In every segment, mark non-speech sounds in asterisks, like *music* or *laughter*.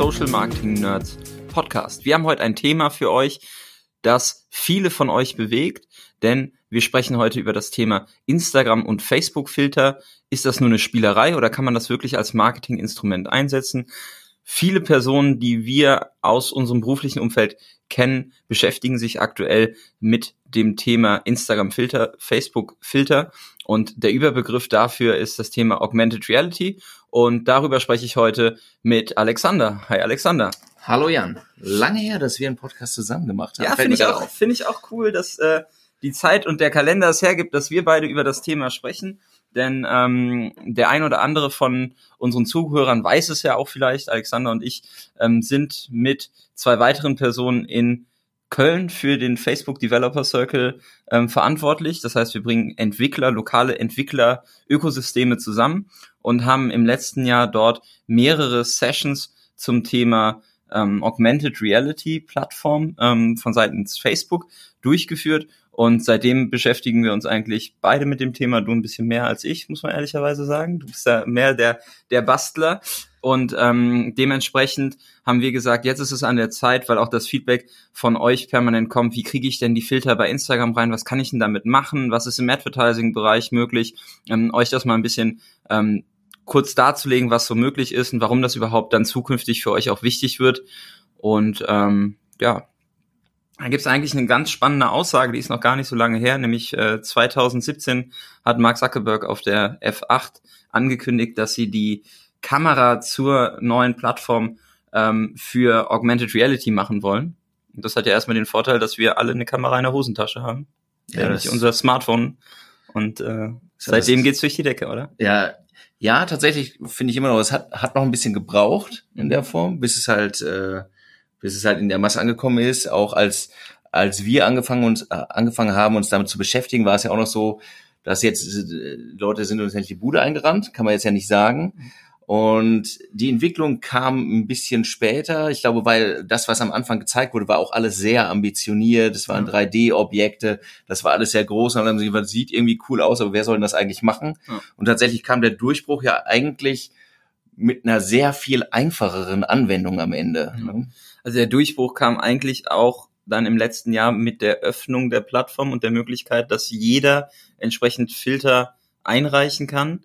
Social Marketing Nerds Podcast. Wir haben heute ein Thema für euch, das viele von euch bewegt, denn wir sprechen heute über das Thema Instagram und Facebook Filter. Ist das nur eine Spielerei oder kann man das wirklich als Marketinginstrument einsetzen? Viele Personen, die wir aus unserem beruflichen Umfeld kennen, beschäftigen sich aktuell mit dem Thema Instagram Filter, Facebook Filter und der Überbegriff dafür ist das Thema Augmented Reality und darüber spreche ich heute mit Alexander. Hi Alexander. Hallo Jan. Lange her, dass wir einen Podcast zusammen gemacht haben. Ja, finde ich auch, finde ich auch cool, dass äh, die Zeit und der Kalender es hergibt, dass wir beide über das Thema sprechen. Denn ähm, der ein oder andere von unseren Zuhörern weiß es ja auch vielleicht. Alexander und ich ähm, sind mit zwei weiteren Personen in Köln für den Facebook Developer Circle ähm, verantwortlich. Das heißt, wir bringen Entwickler, lokale Entwickler, Ökosysteme zusammen und haben im letzten Jahr dort mehrere Sessions zum Thema ähm, Augmented Reality Plattform ähm, von seitens Facebook durchgeführt und seitdem beschäftigen wir uns eigentlich beide mit dem Thema. Du ein bisschen mehr als ich, muss man ehrlicherweise sagen. Du bist ja mehr der, der Bastler. Und ähm, dementsprechend haben wir gesagt, jetzt ist es an der Zeit, weil auch das Feedback von euch permanent kommt, wie kriege ich denn die Filter bei Instagram rein, was kann ich denn damit machen, was ist im Advertising-Bereich möglich, ähm, euch das mal ein bisschen ähm, kurz darzulegen, was so möglich ist und warum das überhaupt dann zukünftig für euch auch wichtig wird. Und ähm, ja, da gibt es eigentlich eine ganz spannende Aussage, die ist noch gar nicht so lange her, nämlich äh, 2017 hat Mark Zuckerberg auf der F8 angekündigt, dass sie die Kamera zur neuen Plattform ähm, für Augmented Reality machen wollen. Und das hat ja erstmal den Vorteil, dass wir alle eine Kamera in der Hosentasche haben. Ja, nämlich unser Smartphone. Und äh, seitdem geht's durch die Decke, oder? Ja, ja, tatsächlich finde ich immer noch, es hat, hat noch ein bisschen gebraucht in der Form, bis es halt äh, bis es halt in der Masse angekommen ist. Auch als, als wir angefangen, uns, äh, angefangen haben, uns damit zu beschäftigen, war es ja auch noch so, dass jetzt äh, Leute sind uns endlich die Bude eingerannt, kann man jetzt ja nicht sagen. Und die Entwicklung kam ein bisschen später. Ich glaube, weil das, was am Anfang gezeigt wurde, war auch alles sehr ambitioniert. Es waren 3D-Objekte. Das war alles sehr groß. Und dann haben sie gesagt, sieht irgendwie cool aus, aber wer soll denn das eigentlich machen? Ja. Und tatsächlich kam der Durchbruch ja eigentlich mit einer sehr viel einfacheren Anwendung am Ende. Mhm. Also der Durchbruch kam eigentlich auch dann im letzten Jahr mit der Öffnung der Plattform und der Möglichkeit, dass jeder entsprechend Filter einreichen kann.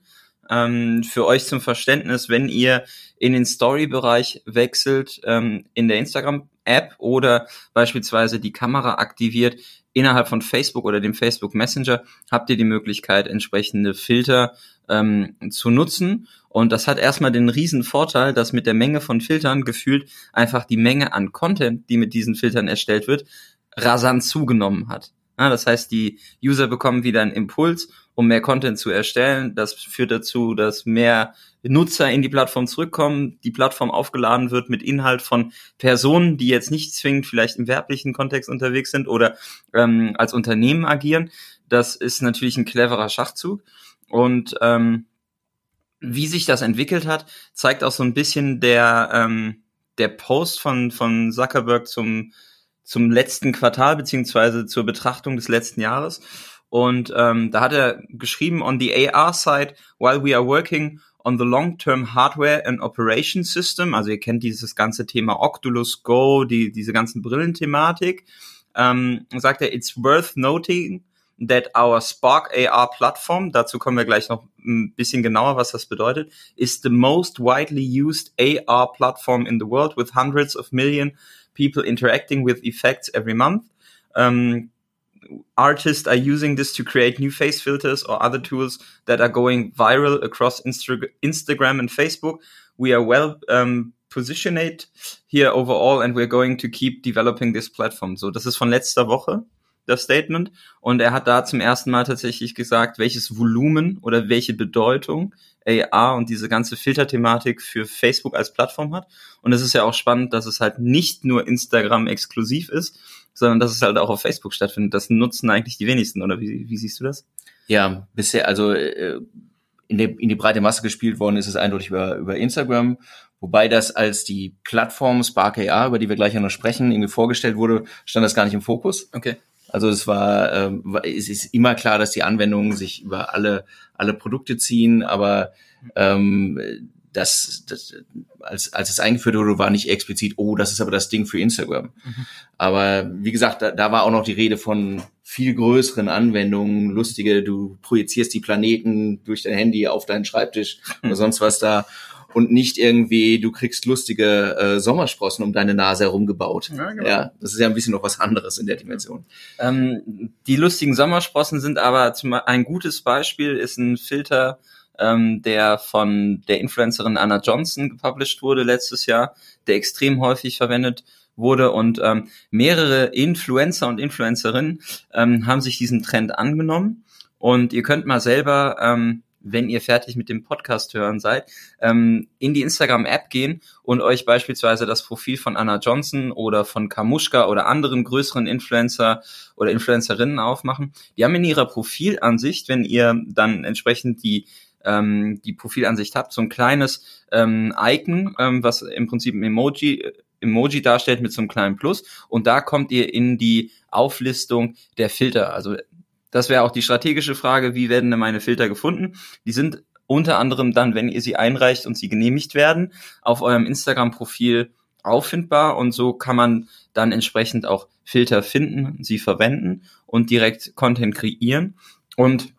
Ähm, für euch zum Verständnis, wenn ihr in den Story-Bereich wechselt, ähm, in der Instagram-App oder beispielsweise die Kamera aktiviert, innerhalb von Facebook oder dem Facebook Messenger habt ihr die Möglichkeit, entsprechende Filter ähm, zu nutzen. Und das hat erstmal den riesen Vorteil, dass mit der Menge von Filtern gefühlt einfach die Menge an Content, die mit diesen Filtern erstellt wird, rasant zugenommen hat. Ja, das heißt, die User bekommen wieder einen Impuls, um mehr Content zu erstellen. Das führt dazu, dass mehr Nutzer in die Plattform zurückkommen, die Plattform aufgeladen wird mit Inhalt von Personen, die jetzt nicht zwingend vielleicht im werblichen Kontext unterwegs sind oder ähm, als Unternehmen agieren. Das ist natürlich ein cleverer Schachzug. Und ähm, wie sich das entwickelt hat, zeigt auch so ein bisschen der, ähm, der Post von, von Zuckerberg zum, zum letzten Quartal beziehungsweise zur Betrachtung des letzten Jahres. Und ähm, da hat er geschrieben, on the AR side, while we are working on the long-term hardware and operation system, also ihr kennt dieses ganze Thema Oculus Go, die, diese ganzen Brillenthematik, ähm, sagt er, it's worth noting that our Spark AR platform, dazu kommen wir gleich noch ein bisschen genauer, was das bedeutet, is the most widely used AR platform in the world with hundreds of million people interacting with effects every month. Um, artists are using this to create new face filters or other tools that are going viral across Insta Instagram and Facebook. We are well um, positioned here overall and we're going to keep developing this platform. So, das ist von letzter Woche das Statement. Und er hat da zum ersten Mal tatsächlich gesagt, welches Volumen oder welche Bedeutung AR und diese ganze Filterthematik für Facebook als Plattform hat. Und es ist ja auch spannend, dass es halt nicht nur Instagram exklusiv ist, sondern dass es halt auch auf Facebook stattfindet. Das nutzen eigentlich die wenigsten, oder wie, wie siehst du das? Ja, bisher, also äh, in, der, in die breite Masse gespielt worden ist es eindeutig über, über Instagram, wobei das als die Plattform Spark AR, über die wir gleich noch sprechen, irgendwie vorgestellt wurde, stand das gar nicht im Fokus. Okay. Also es war, ähm, es ist immer klar, dass die Anwendungen sich über alle alle Produkte ziehen, aber ähm, das, das als, als es eingeführt wurde, war nicht explizit, oh, das ist aber das Ding für Instagram. Mhm. Aber wie gesagt, da, da war auch noch die Rede von viel größeren Anwendungen, lustige, du projizierst die Planeten durch dein Handy auf deinen Schreibtisch *laughs* oder sonst was da und nicht irgendwie, du kriegst lustige äh, Sommersprossen um deine Nase herum gebaut. Ja, genau. ja, das ist ja ein bisschen noch was anderes in der Dimension. Ähm, die lustigen Sommersprossen sind aber zum, ein gutes Beispiel, ist ein Filter, ähm, der von der Influencerin Anna Johnson gepublished wurde letztes Jahr, der extrem häufig verwendet wurde und ähm, mehrere Influencer und Influencerinnen ähm, haben sich diesem Trend angenommen und ihr könnt mal selber ähm, wenn ihr fertig mit dem Podcast hören seid, ähm, in die Instagram-App gehen und euch beispielsweise das Profil von Anna Johnson oder von Kamushka oder anderen größeren Influencer oder Influencerinnen aufmachen. Die haben in ihrer Profilansicht, wenn ihr dann entsprechend die ähm, die Profilansicht habt, so ein kleines ähm, Icon, ähm, was im Prinzip ein Emoji Emoji darstellt mit so einem kleinen Plus und da kommt ihr in die Auflistung der Filter. Also das wäre auch die strategische Frage, wie werden denn meine Filter gefunden? Die sind unter anderem dann, wenn ihr sie einreicht und sie genehmigt werden, auf eurem Instagram-Profil auffindbar und so kann man dann entsprechend auch Filter finden, sie verwenden und direkt Content kreieren. Und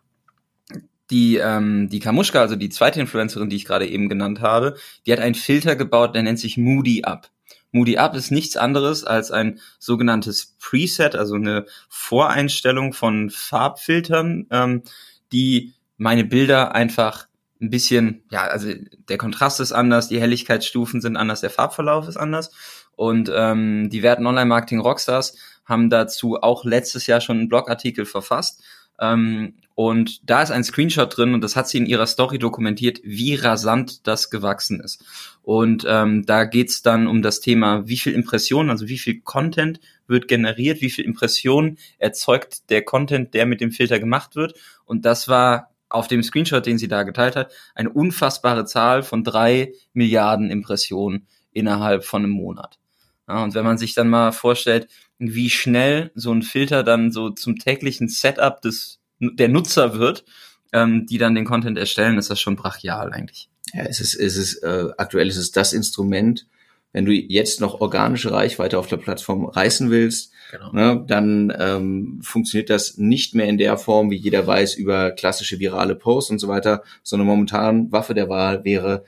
die, ähm, die Kamuschka, also die zweite Influencerin, die ich gerade eben genannt habe, die hat einen Filter gebaut, der nennt sich Moody Up. Moody Up ist nichts anderes als ein sogenanntes Preset, also eine Voreinstellung von Farbfiltern, ähm, die meine Bilder einfach ein bisschen, ja, also der Kontrast ist anders, die Helligkeitsstufen sind anders, der Farbverlauf ist anders. Und ähm, die werten Online-Marketing Rockstars haben dazu auch letztes Jahr schon einen Blogartikel verfasst ähm, und da ist ein Screenshot drin und das hat sie in ihrer Story dokumentiert, wie rasant das gewachsen ist. Und ähm, da geht's dann um das Thema, wie viel Impressionen, also wie viel Content wird generiert, wie viel Impressionen erzeugt der Content, der mit dem Filter gemacht wird. Und das war auf dem Screenshot, den sie da geteilt hat, eine unfassbare Zahl von drei Milliarden Impressionen innerhalb von einem Monat. Ja, und wenn man sich dann mal vorstellt, wie schnell so ein Filter dann so zum täglichen Setup des der Nutzer wird, ähm, die dann den Content erstellen, ist das schon brachial eigentlich. Ja, es ist, es ist äh, aktuell ist es das Instrument, wenn du jetzt noch organische Reichweite auf der Plattform reißen willst, genau. ne, dann ähm, funktioniert das nicht mehr in der Form, wie jeder weiß, über klassische virale Posts und so weiter, sondern momentan Waffe der Wahl wäre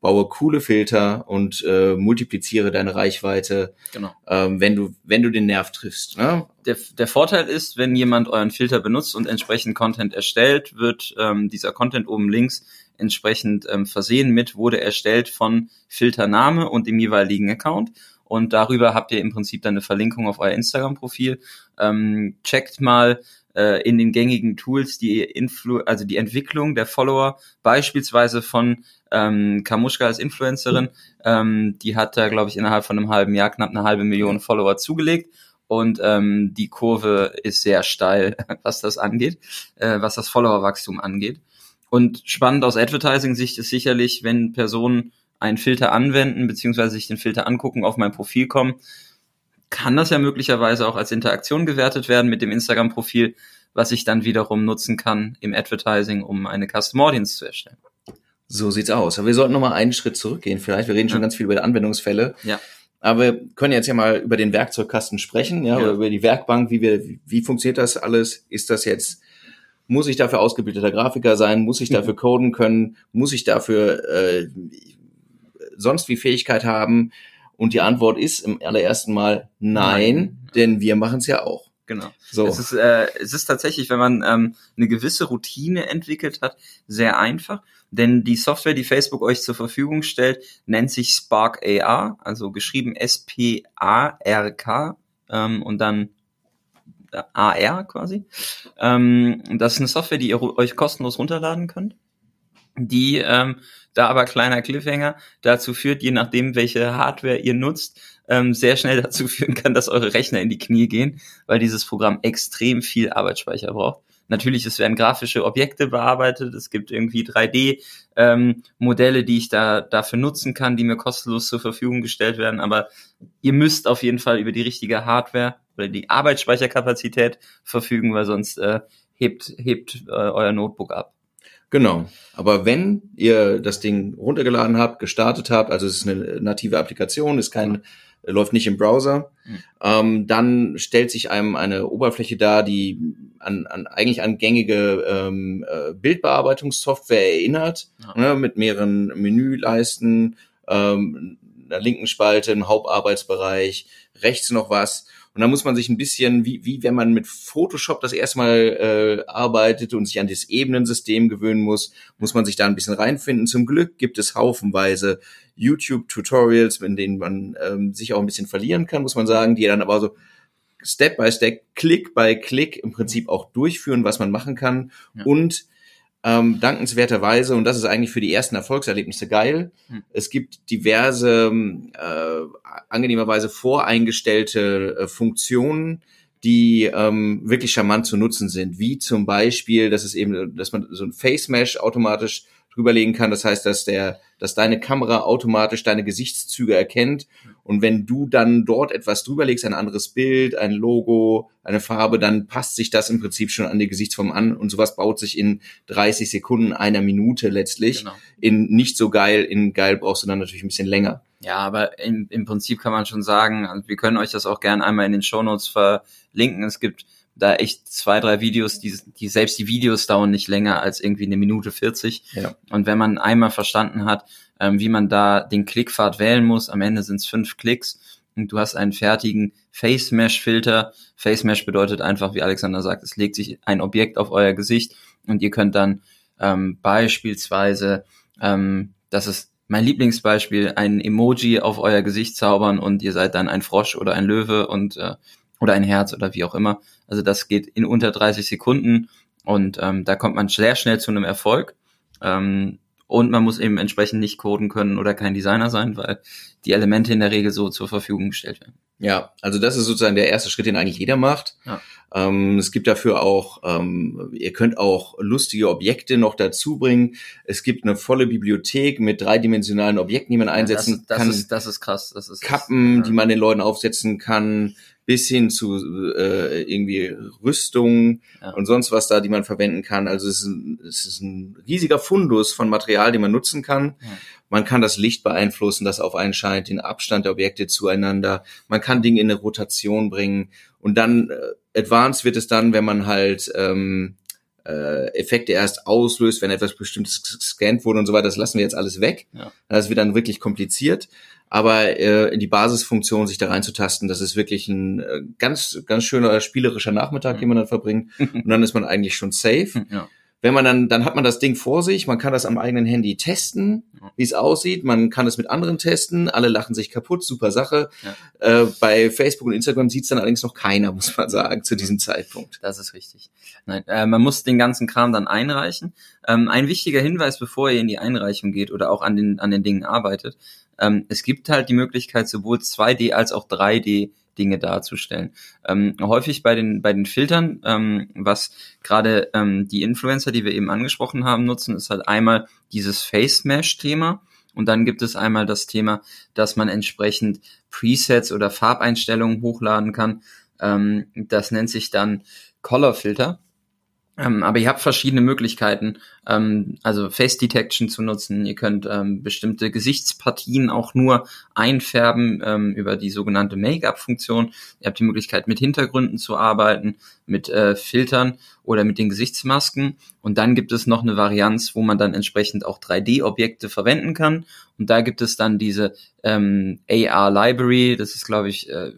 baue coole Filter und äh, multipliziere deine Reichweite, genau. ähm, wenn du wenn du den Nerv triffst. Ne? Der, der Vorteil ist, wenn jemand euren Filter benutzt und entsprechend Content erstellt, wird ähm, dieser Content oben links entsprechend ähm, versehen mit wurde erstellt von Filtername und dem jeweiligen Account. Und darüber habt ihr im Prinzip dann eine Verlinkung auf euer Instagram-Profil. Ähm, checkt mal äh, in den gängigen Tools die Influ also die Entwicklung der Follower, beispielsweise von ähm, Kamuschka als Influencerin, ähm, die hat da, glaube ich, innerhalb von einem halben Jahr knapp eine halbe Million Follower zugelegt. Und ähm, die Kurve ist sehr steil, *laughs* was das angeht, äh, was das Followerwachstum angeht. Und spannend aus Advertising-Sicht ist sicherlich, wenn Personen einen Filter anwenden, beziehungsweise sich den Filter angucken, auf mein Profil kommen, kann das ja möglicherweise auch als Interaktion gewertet werden mit dem Instagram-Profil, was ich dann wiederum nutzen kann im Advertising, um eine Custom Audience zu erstellen. So sieht's aus. Aber wir sollten noch mal einen Schritt zurückgehen. Vielleicht, wir reden schon ganz viel über die Anwendungsfälle. Ja. Aber wir können jetzt ja mal über den Werkzeugkasten sprechen, ja, ja. über die Werkbank. Wie wir, wie funktioniert das alles? Ist das jetzt, muss ich dafür ausgebildeter Grafiker sein? Muss ich dafür *laughs* coden können? Muss ich dafür äh, sonst wie Fähigkeit haben? Und die Antwort ist im allerersten Mal nein, nein. denn wir machen es ja auch. Genau. So. Es ist, äh, es ist tatsächlich, wenn man ähm, eine gewisse Routine entwickelt hat, sehr einfach. Denn die Software, die Facebook euch zur Verfügung stellt, nennt sich Spark AR, also geschrieben S-P-A-R-K ähm, und dann AR quasi. Ähm, das ist eine Software, die ihr euch kostenlos runterladen könnt die ähm, da aber kleiner Cliffhanger dazu führt, je nachdem, welche Hardware ihr nutzt, ähm, sehr schnell *laughs* dazu führen kann, dass eure Rechner in die Knie gehen, weil dieses Programm extrem viel Arbeitsspeicher braucht. Natürlich, es werden grafische Objekte bearbeitet, es gibt irgendwie 3D-Modelle, ähm, die ich da dafür nutzen kann, die mir kostenlos zur Verfügung gestellt werden, aber ihr müsst auf jeden Fall über die richtige Hardware oder die Arbeitsspeicherkapazität verfügen, weil sonst äh, hebt, hebt äh, euer Notebook ab. Genau. Aber wenn ihr das Ding runtergeladen habt, gestartet habt, also es ist eine native Applikation, ist kein, läuft nicht im Browser, mhm. ähm, dann stellt sich einem eine Oberfläche dar, die an, an eigentlich an gängige ähm, äh, Bildbearbeitungssoftware erinnert, ja. ne, mit mehreren Menüleisten, ähm, einer linken Spalte, einem Hauptarbeitsbereich, rechts noch was. Und da muss man sich ein bisschen, wie, wie wenn man mit Photoshop das erstmal äh, arbeitet und sich an das Ebenensystem gewöhnen muss, muss man sich da ein bisschen reinfinden. Zum Glück gibt es haufenweise YouTube-Tutorials, in denen man ähm, sich auch ein bisschen verlieren kann, muss man sagen, die dann aber so Step by Step, Klick by Klick im Prinzip auch durchführen, was man machen kann. Ja. Und ähm, dankenswerterweise, und das ist eigentlich für die ersten Erfolgserlebnisse geil, hm. es gibt diverse, äh, angenehmerweise voreingestellte äh, Funktionen, die ähm, wirklich charmant zu nutzen sind, wie zum Beispiel, dass es eben, dass man so ein Face Mesh automatisch drüberlegen kann. Das heißt, dass der, dass deine Kamera automatisch deine Gesichtszüge erkennt. Und wenn du dann dort etwas drüberlegst, ein anderes Bild, ein Logo, eine Farbe, dann passt sich das im Prinzip schon an die Gesichtsform an. Und sowas baut sich in 30 Sekunden, einer Minute letztlich. Genau. In nicht so geil, in geil brauchst du dann natürlich ein bisschen länger. Ja, aber im, im Prinzip kann man schon sagen, also wir können euch das auch gerne einmal in den Show Notes verlinken. Es gibt da echt zwei, drei Videos, die, die selbst die Videos dauern nicht länger als irgendwie eine Minute 40. Ja. Und wenn man einmal verstanden hat, ähm, wie man da den Klickpfad wählen muss, am Ende sind es fünf Klicks und du hast einen fertigen Face Mesh Filter. Face Mesh bedeutet einfach, wie Alexander sagt, es legt sich ein Objekt auf euer Gesicht und ihr könnt dann ähm, beispielsweise, ähm, das ist mein Lieblingsbeispiel, ein Emoji auf euer Gesicht zaubern und ihr seid dann ein Frosch oder ein Löwe und äh, oder ein Herz oder wie auch immer. Also das geht in unter 30 Sekunden und ähm, da kommt man sehr schnell zu einem Erfolg. Ähm, und man muss eben entsprechend nicht coden können oder kein Designer sein, weil die Elemente in der Regel so zur Verfügung gestellt werden. Ja, also das ist sozusagen der erste Schritt, den eigentlich jeder macht. Ja. Ähm, es gibt dafür auch, ähm, ihr könnt auch lustige Objekte noch dazu bringen. Es gibt eine volle Bibliothek mit dreidimensionalen Objekten, die man einsetzen das, das kann. Ist, das ist krass. Das ist Kappen, ja. die man den Leuten aufsetzen kann bis hin zu äh, irgendwie Rüstungen ja. und sonst was da, die man verwenden kann. Also es ist, ein, es ist ein riesiger Fundus von Material, den man nutzen kann. Ja. Man kann das Licht beeinflussen, das auf einen scheint, den Abstand der Objekte zueinander. Man kann Dinge in eine Rotation bringen. Und dann äh, advanced wird es dann, wenn man halt ähm, äh, Effekte erst auslöst, wenn etwas Bestimmtes gescannt wurde und so weiter. Das lassen wir jetzt alles weg. Ja. Das wird dann wirklich kompliziert. Aber äh, in die Basisfunktion sich da reinzutasten, das ist wirklich ein äh, ganz, ganz schöner spielerischer Nachmittag, mhm. den man dann verbringt. *laughs* Und dann ist man eigentlich schon safe. Ja wenn man dann, dann hat man das Ding vor sich, man kann das am eigenen Handy testen, wie es aussieht, man kann es mit anderen testen, alle lachen sich kaputt, super Sache. Ja. Äh, bei Facebook und Instagram sieht es dann allerdings noch keiner, *laughs* muss man sagen, zu diesem Zeitpunkt. Das ist richtig. Nein, äh, man muss den ganzen Kram dann einreichen. Ähm, ein wichtiger Hinweis, bevor ihr in die Einreichung geht oder auch an den, an den Dingen arbeitet, ähm, es gibt halt die Möglichkeit, sowohl 2D als auch 3D Dinge darzustellen. Ähm, häufig bei den, bei den Filtern, ähm, was gerade ähm, die Influencer, die wir eben angesprochen haben, nutzen, ist halt einmal dieses Face Mesh-Thema. Und dann gibt es einmal das Thema, dass man entsprechend Presets oder Farbeinstellungen hochladen kann. Ähm, das nennt sich dann Color Filter. Ähm, aber ihr habt verschiedene Möglichkeiten, ähm, also Face Detection zu nutzen. Ihr könnt ähm, bestimmte Gesichtspartien auch nur einfärben ähm, über die sogenannte Make-up-Funktion. Ihr habt die Möglichkeit, mit Hintergründen zu arbeiten, mit äh, Filtern oder mit den Gesichtsmasken. Und dann gibt es noch eine Varianz, wo man dann entsprechend auch 3D-Objekte verwenden kann. Und da gibt es dann diese ähm, AR Library. Das ist, glaube ich, äh,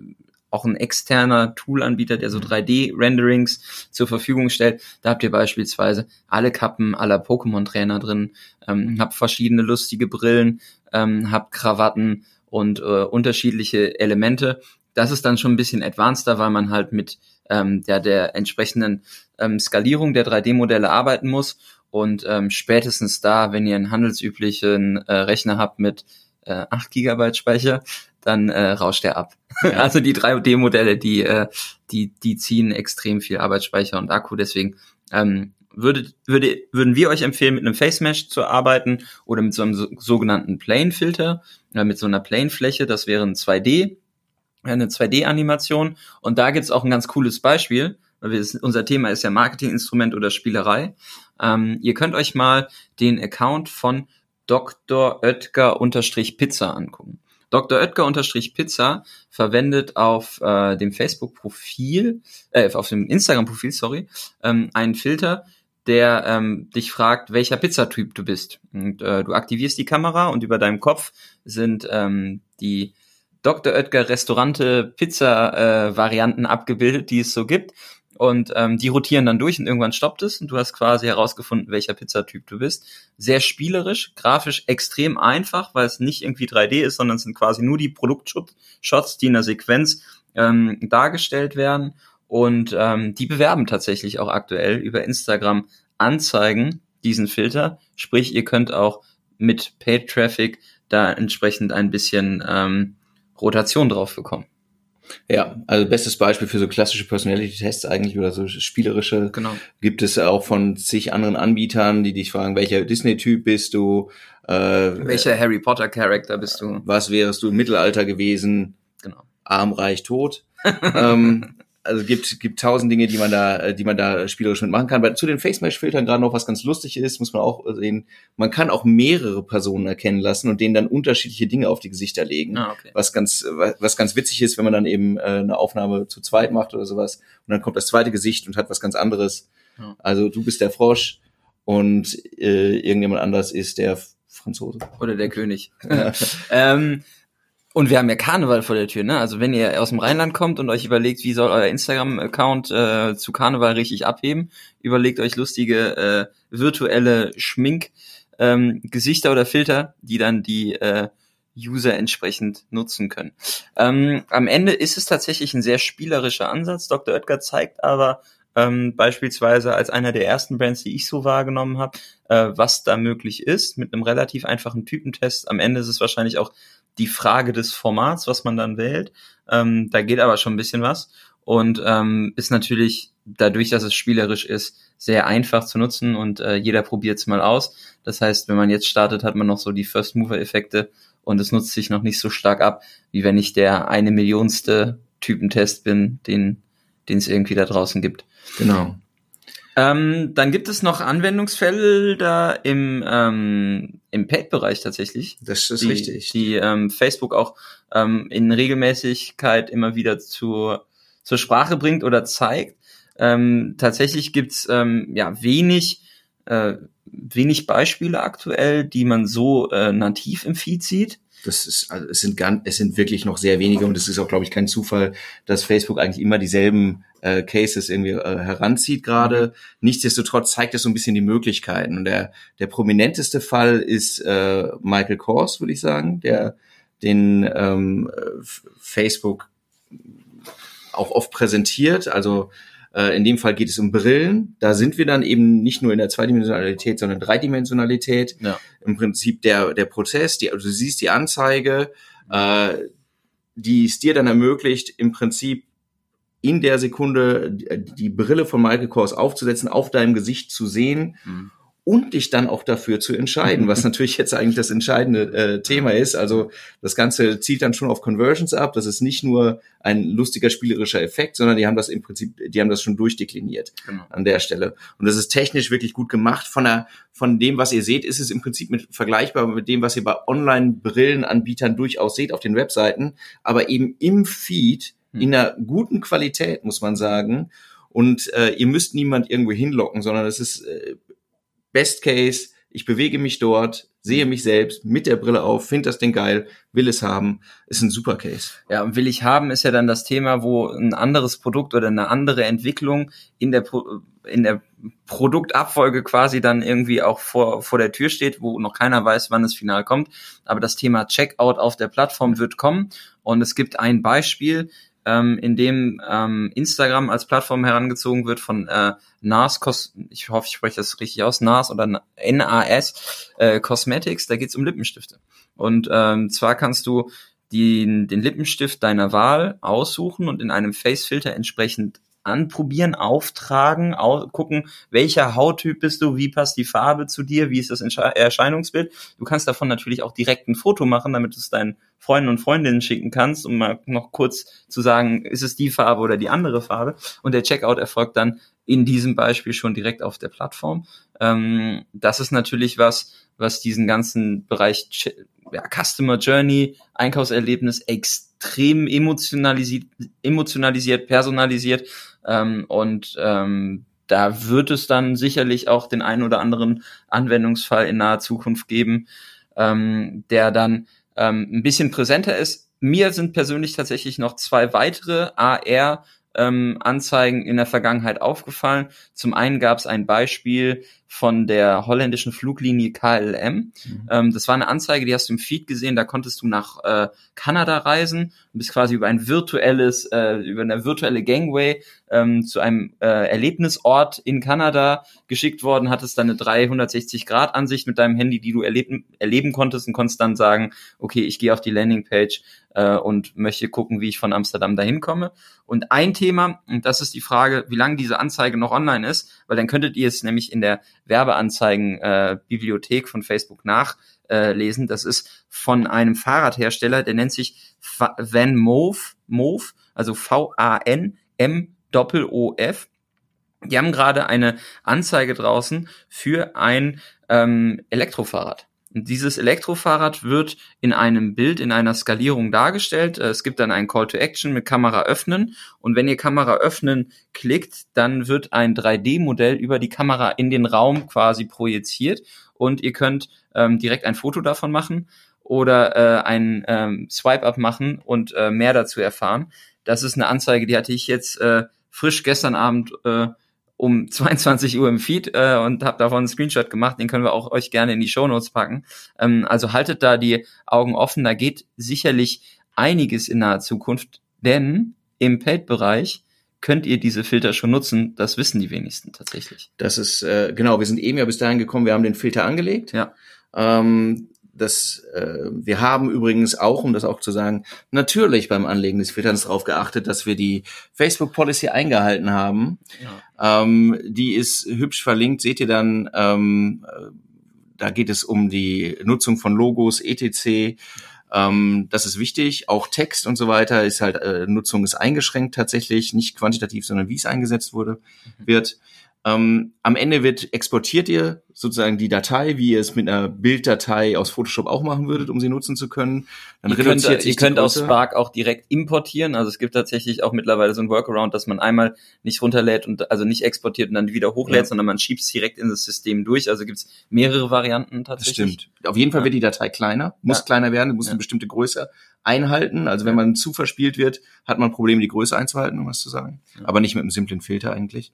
auch ein externer Toolanbieter, der so 3D-Renderings mhm. zur Verfügung stellt. Da habt ihr beispielsweise alle Kappen aller Pokémon-Trainer drin, ähm, habt verschiedene lustige Brillen, ähm, habt Krawatten und äh, unterschiedliche Elemente. Das ist dann schon ein bisschen advanceder, weil man halt mit ähm, der, der entsprechenden ähm, Skalierung der 3D-Modelle arbeiten muss. Und ähm, spätestens da, wenn ihr einen handelsüblichen äh, Rechner habt mit äh, 8 Gigabyte Speicher, dann äh, rauscht er ab. *laughs* also die 3D-Modelle, die, äh, die, die ziehen extrem viel Arbeitsspeicher und Akku, deswegen ähm, würde, würde, würden wir euch empfehlen, mit einem Face Mesh zu arbeiten oder mit so einem so, sogenannten Plane Filter, äh, mit so einer Plane Fläche, das wäre ein 2D, eine 2D-Animation. Und da gibt's auch ein ganz cooles Beispiel. weil wir, unser Thema ist ja Marketinginstrument oder Spielerei. Ähm, ihr könnt euch mal den Account von Dr. Oetker-Pizza angucken. Dr. Oetker-Pizza verwendet auf äh, dem Facebook-Profil, äh, auf dem Instagram-Profil, sorry, ähm, einen Filter, der ähm, dich fragt, welcher Pizzatyp du bist. Und äh, du aktivierst die Kamera und über deinem Kopf sind ähm, die Dr. Oetker Restaurante Pizza äh, Varianten abgebildet, die es so gibt. Und ähm, die rotieren dann durch und irgendwann stoppt es und du hast quasi herausgefunden, welcher Pizzatyp du bist. Sehr spielerisch, grafisch extrem einfach, weil es nicht irgendwie 3D ist, sondern es sind quasi nur die Produktshots, die in der Sequenz ähm, dargestellt werden. Und ähm, die bewerben tatsächlich auch aktuell über Instagram Anzeigen diesen Filter. Sprich, ihr könnt auch mit Paid Traffic da entsprechend ein bisschen ähm, Rotation drauf bekommen. Ja, also bestes Beispiel für so klassische Personality-Tests eigentlich oder so spielerische genau. gibt es auch von zig anderen Anbietern, die dich fragen, welcher Disney-Typ bist du? Äh, welcher Harry Potter-Charakter bist du? Was wärst du im Mittelalter gewesen? Genau. Arm, reich, tot. *laughs* ähm, also gibt gibt tausend Dinge, die man da, äh, die man da spielerisch mitmachen kann. Aber zu den Face Mesh Filtern gerade noch was ganz lustig ist, muss man auch sehen. Man kann auch mehrere Personen erkennen lassen und denen dann unterschiedliche Dinge auf die Gesichter legen. Ah, okay. Was ganz was ganz witzig ist, wenn man dann eben äh, eine Aufnahme zu zweit macht oder sowas und dann kommt das zweite Gesicht und hat was ganz anderes. Ja. Also du bist der Frosch und äh, irgendjemand anders ist der Franzose oder der *laughs* König. *laughs* ähm, und wir haben ja Karneval vor der Tür, ne? Also wenn ihr aus dem Rheinland kommt und euch überlegt, wie soll euer Instagram-Account äh, zu Karneval richtig abheben, überlegt euch lustige äh, virtuelle Schmink ähm, Gesichter oder Filter, die dann die äh, User entsprechend nutzen können. Ähm, am Ende ist es tatsächlich ein sehr spielerischer Ansatz. Dr. Oetker zeigt aber ähm, beispielsweise als einer der ersten Brands, die ich so wahrgenommen habe, äh, was da möglich ist mit einem relativ einfachen Typentest. Am Ende ist es wahrscheinlich auch die Frage des Formats, was man dann wählt. Ähm, da geht aber schon ein bisschen was und ähm, ist natürlich dadurch, dass es spielerisch ist, sehr einfach zu nutzen und äh, jeder probiert es mal aus. Das heißt, wenn man jetzt startet, hat man noch so die First Mover Effekte und es nutzt sich noch nicht so stark ab, wie wenn ich der eine Millionste Typentest bin, den den es irgendwie da draußen gibt. Genau. Ähm, dann gibt es noch Anwendungsfelder im, ähm, im Paid-Bereich tatsächlich. Das ist die, richtig. Die ähm, Facebook auch ähm, in Regelmäßigkeit immer wieder zur, zur Sprache bringt oder zeigt. Ähm, tatsächlich gibt's ähm, ja wenig, äh, wenig Beispiele aktuell, die man so äh, nativ im Feed sieht. Das ist, also es sind ganz, es sind wirklich noch sehr wenige und es ist auch, glaube ich, kein Zufall, dass Facebook eigentlich immer dieselben äh, Cases irgendwie äh, heranzieht gerade. Mhm. Nichtsdestotrotz zeigt es so ein bisschen die Möglichkeiten. Und der, der prominenteste Fall ist äh, Michael Kors, würde ich sagen, der den ähm, Facebook auch oft präsentiert. Also äh, in dem Fall geht es um Brillen. Da sind wir dann eben nicht nur in der Zweidimensionalität, sondern Dreidimensionalität. Ja. Im Prinzip der, der Prozess, die, also du siehst die Anzeige, äh, die es dir dann ermöglicht, im Prinzip in der Sekunde die Brille von Michael Kors aufzusetzen, auf deinem Gesicht zu sehen mhm und dich dann auch dafür zu entscheiden, was *laughs* natürlich jetzt eigentlich das entscheidende äh, Thema ist. Also das Ganze zielt dann schon auf Conversions ab. Das ist nicht nur ein lustiger spielerischer Effekt, sondern die haben das im Prinzip, die haben das schon durchdekliniert genau. an der Stelle. Und das ist technisch wirklich gut gemacht. Von der, von dem, was ihr seht, ist es im Prinzip mit, vergleichbar mit dem, was ihr bei Online-Brillenanbietern durchaus seht auf den Webseiten, aber eben im Feed hm. in einer guten Qualität, muss man sagen. Und äh, ihr müsst niemand irgendwo hinlocken, sondern es ist äh, Best Case, ich bewege mich dort, sehe mich selbst mit der Brille auf, finde das Ding geil, will es haben, ist ein super Case. Ja, und will ich haben ist ja dann das Thema, wo ein anderes Produkt oder eine andere Entwicklung in der in der Produktabfolge quasi dann irgendwie auch vor vor der Tür steht, wo noch keiner weiß, wann es final kommt, aber das Thema Checkout auf der Plattform wird kommen und es gibt ein Beispiel, ähm, in dem ähm, Instagram als Plattform herangezogen wird von äh, NAS, Cos ich hoffe, ich spreche das richtig aus, NAS oder NAS äh, Cosmetics, da geht es um Lippenstifte. Und ähm, zwar kannst du den, den Lippenstift deiner Wahl aussuchen und in einem Face-Filter entsprechend anprobieren, auftragen, au gucken, welcher Hauttyp bist du, wie passt die Farbe zu dir, wie ist das Erscheinungsbild. Du kannst davon natürlich auch direkt ein Foto machen, damit du es deinen Freunden und Freundinnen schicken kannst, um mal noch kurz zu sagen, ist es die Farbe oder die andere Farbe. Und der Checkout erfolgt dann in diesem Beispiel schon direkt auf der Plattform. Ähm, das ist natürlich was, was diesen ganzen Bereich ja, Customer Journey, Einkaufserlebnis extrem emotionalisiert, emotionalisiert personalisiert ähm, und ähm, da wird es dann sicherlich auch den einen oder anderen Anwendungsfall in naher Zukunft geben, ähm, der dann ähm, ein bisschen präsenter ist. Mir sind persönlich tatsächlich noch zwei weitere AR ähm, Anzeigen in der Vergangenheit aufgefallen. Zum einen gab es ein Beispiel von der holländischen Fluglinie KLM. Mhm. Ähm, das war eine Anzeige, die hast du im Feed gesehen, da konntest du nach äh, Kanada reisen und bist quasi über ein virtuelles, äh, über eine virtuelle Gangway ähm, zu einem äh, Erlebnisort in Kanada geschickt worden, hattest dann eine 360-Grad-Ansicht mit deinem Handy, die du erleben, erleben konntest und konntest dann sagen, okay, ich gehe auf die Landingpage äh, und möchte gucken, wie ich von Amsterdam dahin komme. Und ein Thema, und das ist die Frage, wie lange diese Anzeige noch online ist, weil dann könntet ihr es nämlich in der Werbeanzeigen-Bibliothek äh, von Facebook nachlesen. Äh, das ist von einem Fahrradhersteller, der nennt sich Van Move, Move also V-A-N-M Doppel-O-F. Die haben gerade eine Anzeige draußen für ein ähm, Elektrofahrrad. Dieses Elektrofahrrad wird in einem Bild, in einer Skalierung dargestellt. Äh, es gibt dann einen Call to Action mit Kamera öffnen. Und wenn ihr Kamera öffnen klickt, dann wird ein 3D-Modell über die Kamera in den Raum quasi projiziert. Und ihr könnt ähm, direkt ein Foto davon machen oder äh, ein ähm, Swipe-Up machen und äh, mehr dazu erfahren. Das ist eine Anzeige, die hatte ich jetzt äh, frisch gestern Abend äh, um *laughs* 22 Uhr im Feed äh, und habe davon einen Screenshot gemacht. Den können wir auch euch gerne in die Show Notes packen. Ähm, also haltet da die Augen offen. Da geht sicherlich einiges in naher Zukunft, denn im Paid-Bereich könnt ihr diese Filter schon nutzen. Das wissen die wenigsten tatsächlich. Das ist äh, genau. Wir sind eben ja bis dahin gekommen. Wir haben den Filter angelegt. Ja. Ähm, das, äh, wir haben übrigens auch, um das auch zu sagen, natürlich beim Anlegen des Filters darauf geachtet, dass wir die Facebook Policy eingehalten haben. Ja. Ähm, die ist hübsch verlinkt, seht ihr dann. Ähm, da geht es um die Nutzung von Logos, etc. Ähm, das ist wichtig. Auch Text und so weiter ist halt, äh, Nutzung ist eingeschränkt tatsächlich, nicht quantitativ, sondern wie es eingesetzt wurde, mhm. wird. Ähm, am Ende wird exportiert ihr sozusagen die Datei, wie ihr es mit einer Bilddatei aus Photoshop auch machen würdet, um sie nutzen zu können. Dann ihr reduziert könnt, sich ihr könnt aus Spark auch direkt importieren. Also es gibt tatsächlich auch mittlerweile so ein Workaround, dass man einmal nicht runterlädt und also nicht exportiert und dann wieder hochlädt, ja. sondern man schiebt es direkt in das System durch. Also gibt es mehrere Varianten tatsächlich. Das stimmt. Auf jeden Fall ja. wird die Datei kleiner, muss ja. kleiner werden, muss eine bestimmte Größe einhalten. Also wenn man zu verspielt wird, hat man Probleme, die Größe einzuhalten, um was zu sagen. Aber nicht mit einem simplen Filter eigentlich.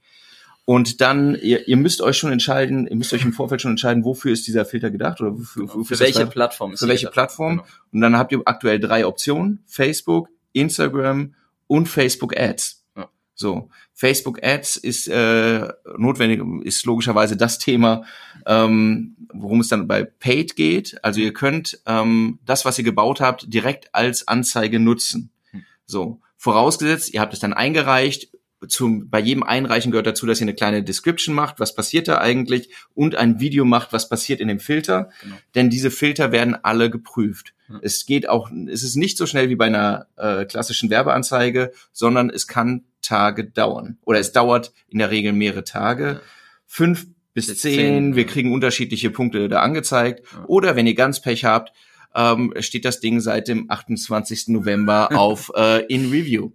Und dann, ihr, ihr müsst euch schon entscheiden, ihr müsst euch im Vorfeld schon entscheiden, wofür ist dieser Filter gedacht oder wofür, genau. wofür für welche Plattform ist Für welche Plattform. Genau. Und dann habt ihr aktuell drei Optionen. Facebook, Instagram und Facebook Ads. Ja. So, Facebook Ads ist äh, notwendig, ist logischerweise das Thema, ähm, worum es dann bei Paid geht. Also ihr könnt ähm, das, was ihr gebaut habt, direkt als Anzeige nutzen. Hm. So, vorausgesetzt, ihr habt es dann eingereicht, zum, bei jedem Einreichen gehört dazu, dass ihr eine kleine Description macht, was passiert da eigentlich, und ein Video macht, was passiert in dem Filter. Genau. Denn diese Filter werden alle geprüft. Ja. Es geht auch, es ist nicht so schnell wie bei einer äh, klassischen Werbeanzeige, sondern es kann Tage dauern. Oder es dauert in der Regel mehrere Tage. Ja. Fünf bis zehn, zehn, wir kriegen unterschiedliche Punkte da angezeigt. Ja. Oder wenn ihr ganz Pech habt, ähm, steht das Ding seit dem 28. November auf äh, in Review.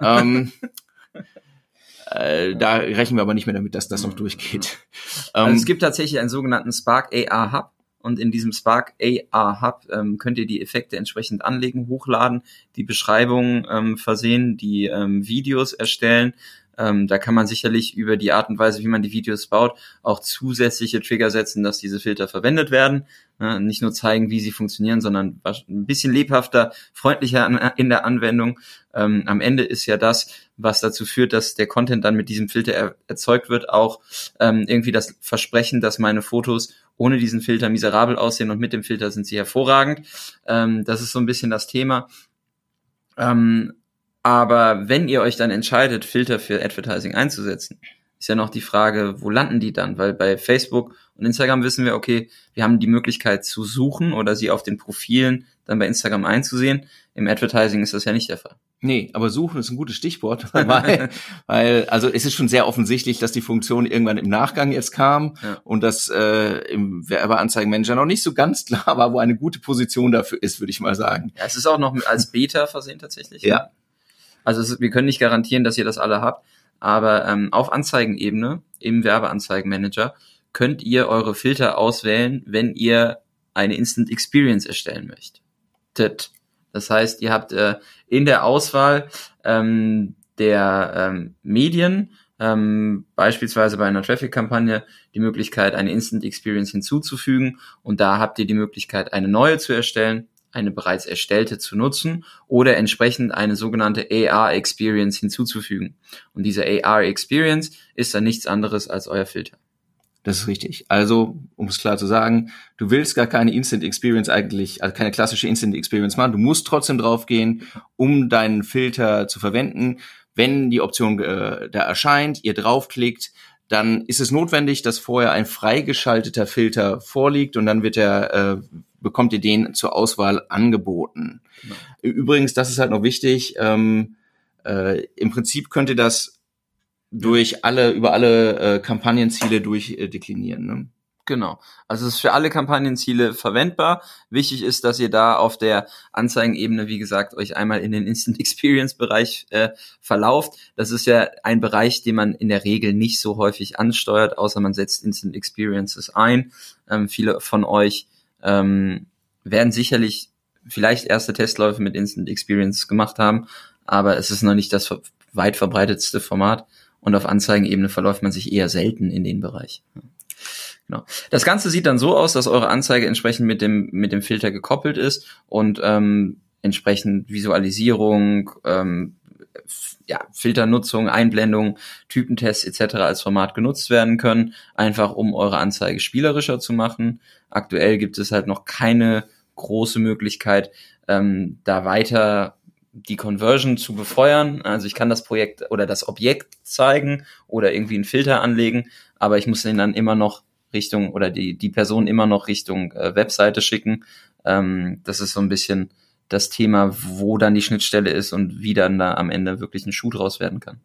Ähm, *laughs* äh, da rechnen wir aber nicht mehr damit, dass das noch durchgeht. Also ähm, es gibt tatsächlich einen sogenannten Spark AR Hub und in diesem Spark AR Hub ähm, könnt ihr die Effekte entsprechend anlegen, hochladen, die Beschreibungen ähm, versehen, die ähm, Videos erstellen. Ähm, da kann man sicherlich über die Art und Weise, wie man die Videos baut, auch zusätzliche Trigger setzen, dass diese Filter verwendet werden. Ja, nicht nur zeigen, wie sie funktionieren, sondern ein bisschen lebhafter, freundlicher in der Anwendung. Ähm, am Ende ist ja das, was dazu führt, dass der Content dann mit diesem Filter er erzeugt wird, auch ähm, irgendwie das Versprechen, dass meine Fotos ohne diesen Filter miserabel aussehen und mit dem Filter sind sie hervorragend. Ähm, das ist so ein bisschen das Thema. Ähm, Aber wenn ihr euch dann entscheidet, Filter für Advertising einzusetzen, ist ja noch die Frage, wo landen die dann? Weil bei Facebook und Instagram wissen wir, okay, wir haben die Möglichkeit zu suchen oder sie auf den Profilen dann bei Instagram einzusehen. Im Advertising ist das ja nicht der Fall. Nee, aber suchen ist ein gutes Stichwort, *laughs* weil, weil also es ist schon sehr offensichtlich, dass die Funktion irgendwann im Nachgang jetzt kam ja. und dass äh, im Werbeanzeigenmanager noch nicht so ganz klar war, wo eine gute Position dafür ist, würde ich mal sagen. Ja, es ist auch noch als Beta versehen tatsächlich. Ja. Also es, wir können nicht garantieren, dass ihr das alle habt, aber ähm, auf Anzeigenebene im Werbeanzeigenmanager könnt ihr eure Filter auswählen, wenn ihr eine Instant Experience erstellen möchtet. Das heißt, ihr habt äh, in der Auswahl ähm, der ähm, Medien, ähm, beispielsweise bei einer Traffic-Kampagne, die Möglichkeit, eine Instant Experience hinzuzufügen. Und da habt ihr die Möglichkeit, eine neue zu erstellen eine bereits erstellte zu nutzen oder entsprechend eine sogenannte AR Experience hinzuzufügen. Und diese AR Experience ist dann nichts anderes als euer Filter. Das ist richtig. Also, um es klar zu sagen, du willst gar keine Instant Experience eigentlich, also keine klassische Instant Experience machen. Du musst trotzdem draufgehen, um deinen Filter zu verwenden. Wenn die Option äh, da erscheint, ihr draufklickt, dann ist es notwendig, dass vorher ein freigeschalteter Filter vorliegt und dann wird er äh, bekommt ihr den zur Auswahl angeboten. Genau. Übrigens, das ist halt noch wichtig, ähm, äh, im Prinzip könnt ihr das durch alle, über alle äh, Kampagnenziele durchdeklinieren. Ne? Genau. Also es ist für alle Kampagnenziele verwendbar. Wichtig ist, dass ihr da auf der Anzeigenebene, wie gesagt, euch einmal in den Instant *laughs* Experience Bereich äh, verlauft. Das ist ja ein Bereich, den man in der Regel nicht so häufig ansteuert, außer man setzt Instant Experiences ein. Ähm, viele von euch ähm, werden sicherlich vielleicht erste Testläufe mit Instant Experience gemacht haben, aber es ist noch nicht das weit verbreitetste Format und auf Anzeigenebene verläuft man sich eher selten in den Bereich. Genau. Das Ganze sieht dann so aus, dass eure Anzeige entsprechend mit dem mit dem Filter gekoppelt ist und ähm, entsprechend Visualisierung, ähm, ja, Filternutzung, Einblendung, Typentests etc. als Format genutzt werden können, einfach um eure Anzeige spielerischer zu machen. Aktuell gibt es halt noch keine große Möglichkeit, ähm, da weiter die Conversion zu befeuern. Also ich kann das Projekt oder das Objekt zeigen oder irgendwie einen Filter anlegen, aber ich muss den dann immer noch Richtung oder die, die Person immer noch Richtung äh, Webseite schicken. Ähm, das ist so ein bisschen das Thema, wo dann die Schnittstelle ist und wie dann da am Ende wirklich ein Schuh draus werden kann.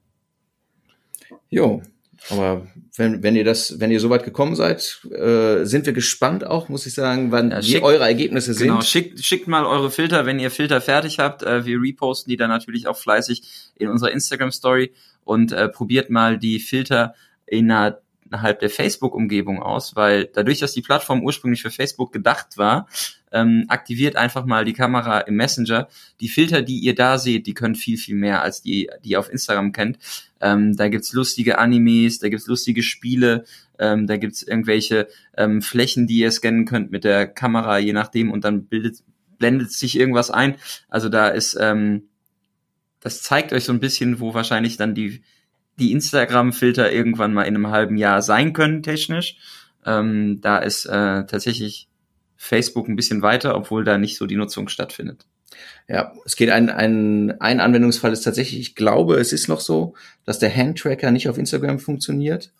Jo, aber wenn, wenn ihr das, wenn ihr soweit gekommen seid, äh, sind wir gespannt auch, muss ich sagen, wann ja, schickt, eure Ergebnisse sind. Genau, schickt, schickt mal eure Filter, wenn ihr Filter fertig habt. Äh, wir reposten die dann natürlich auch fleißig in unserer Instagram Story und äh, probiert mal die Filter innerhalb der Facebook-Umgebung aus, weil dadurch, dass die Plattform ursprünglich für Facebook gedacht war, ähm, aktiviert einfach mal die Kamera im Messenger. Die Filter, die ihr da seht, die können viel, viel mehr als die, die ihr auf Instagram kennt. Ähm, da gibt's lustige Animes, da gibt's lustige Spiele, ähm, da gibt's irgendwelche ähm, Flächen, die ihr scannen könnt mit der Kamera, je nachdem, und dann bildet, blendet sich irgendwas ein. Also da ist, ähm, das zeigt euch so ein bisschen, wo wahrscheinlich dann die, die Instagram-Filter irgendwann mal in einem halben Jahr sein können, technisch. Ähm, da ist äh, tatsächlich Facebook ein bisschen weiter, obwohl da nicht so die Nutzung stattfindet. Ja, es geht ein, ein, ein Anwendungsfall ist tatsächlich, ich glaube, es ist noch so, dass der Handtracker nicht auf Instagram funktioniert.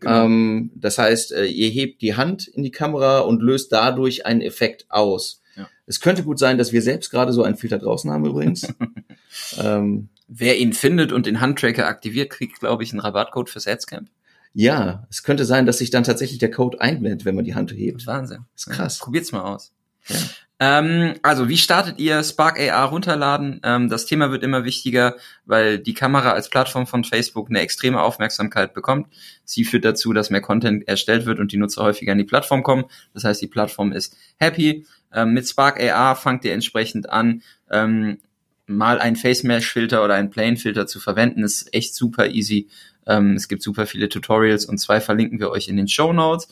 Genau. Ähm, das heißt, äh, ihr hebt die Hand in die Kamera und löst dadurch einen Effekt aus. Ja. Es könnte gut sein, dass wir selbst gerade so einen Filter draußen haben übrigens. *laughs* ähm, Wer ihn findet und den Handtracker aktiviert, kriegt, glaube ich, einen Rabattcode fürs Adscamp. Ja, es könnte sein, dass sich dann tatsächlich der Code einblendet, wenn man die Hand hebt. Wahnsinn. Das ist krass. Ja, probiert's mal aus. Ja. Ähm, also, wie startet ihr Spark AR runterladen? Ähm, das Thema wird immer wichtiger, weil die Kamera als Plattform von Facebook eine extreme Aufmerksamkeit bekommt. Sie führt dazu, dass mehr Content erstellt wird und die Nutzer häufiger an die Plattform kommen. Das heißt, die Plattform ist happy. Ähm, mit Spark AR fangt ihr entsprechend an, ähm, mal ein Face Mesh Filter oder ein Plane Filter zu verwenden. Ist echt super easy ähm, es gibt super viele Tutorials und zwei verlinken wir euch in den Show Notes.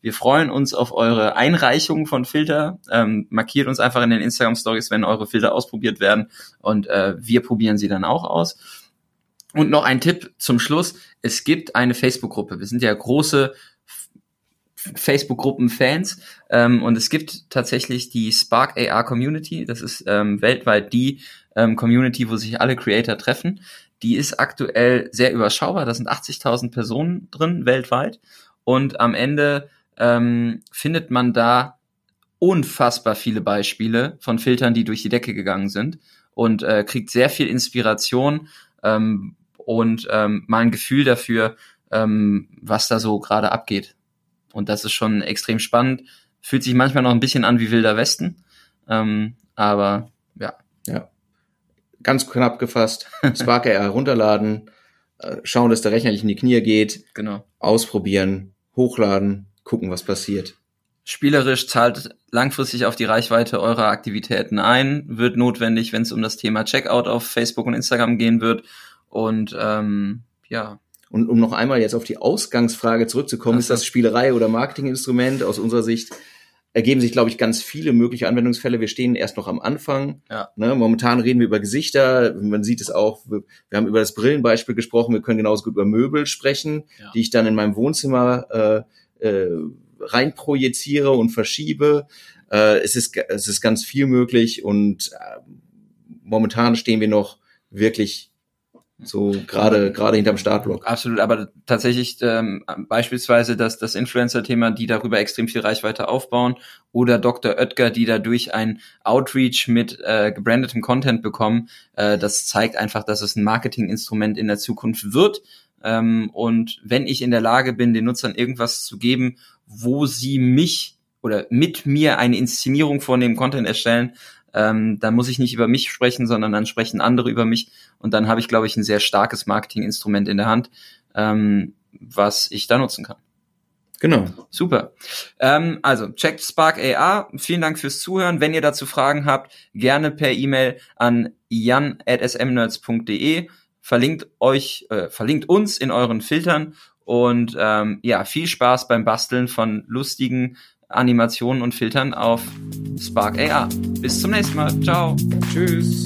Wir freuen uns auf eure Einreichung von Filter. Ähm, markiert uns einfach in den Instagram Stories, wenn eure Filter ausprobiert werden und äh, wir probieren sie dann auch aus. Und noch ein Tipp zum Schluss. Es gibt eine Facebook-Gruppe. Wir sind ja große Facebook-Gruppen-Fans ähm, und es gibt tatsächlich die Spark AR Community. Das ist ähm, weltweit die ähm, Community, wo sich alle Creator treffen. Die ist aktuell sehr überschaubar. Da sind 80.000 Personen drin weltweit. Und am Ende ähm, findet man da unfassbar viele Beispiele von Filtern, die durch die Decke gegangen sind und äh, kriegt sehr viel Inspiration ähm, und ähm, mal ein Gefühl dafür, ähm, was da so gerade abgeht. Und das ist schon extrem spannend. Fühlt sich manchmal noch ein bisschen an wie Wilder Westen, ähm, aber ja. Ja. Ganz knapp gefasst. *laughs* Spark AR runterladen, äh, schauen, dass der Rechner nicht in die Knie geht. Genau. Ausprobieren, hochladen, gucken, was passiert. Spielerisch zahlt langfristig auf die Reichweite eurer Aktivitäten ein, wird notwendig, wenn es um das Thema Checkout auf Facebook und Instagram gehen wird. Und ähm, ja. Und um noch einmal jetzt auf die Ausgangsfrage zurückzukommen, ist das Spielerei oder Marketinginstrument aus unserer Sicht ergeben sich, glaube ich, ganz viele mögliche Anwendungsfälle. Wir stehen erst noch am Anfang. Ja. Ne, momentan reden wir über Gesichter. Man sieht es auch. Wir, wir haben über das Brillenbeispiel gesprochen. Wir können genauso gut über Möbel sprechen, Ja. die ich dann in meinem Wohnzimmer äh, äh, reinprojiziere und verschiebe. Äh, es, ist, es ist ganz viel möglich und äh, momentan stehen wir noch wirklich so gerade gerade hinterm Startblock. Absolut, aber tatsächlich ähm, beispielsweise das, das Influencer-Thema, die darüber extrem viel Reichweite aufbauen, oder Dr. Oetker, die dadurch ein Outreach mit äh, gebrandetem Content bekommen, äh, das zeigt einfach, dass es ein Marketinginstrument in der Zukunft wird. Ähm, und wenn ich in der Lage bin, den Nutzern irgendwas zu geben, wo sie mich oder mit mir eine Inszenierung von dem Content erstellen, ähm, dann muss ich nicht über mich sprechen, sondern dann sprechen andere über mich und dann habe ich, glaube ich, ein sehr starkes Marketinginstrument in der Hand, ähm, was ich da nutzen kann. Genau. Super. Ähm, also checkt Spark AR. Vielen Dank fürs Zuhören. Wenn ihr dazu Fragen habt, gerne per E-Mail an jan@smnerds.de. Verlinkt euch, äh, verlinkt uns in euren Filtern und ähm, ja viel Spaß beim Basteln von lustigen Animationen und Filtern auf Spark AR. Bis zum nächsten Mal. Ciao. Tschüss.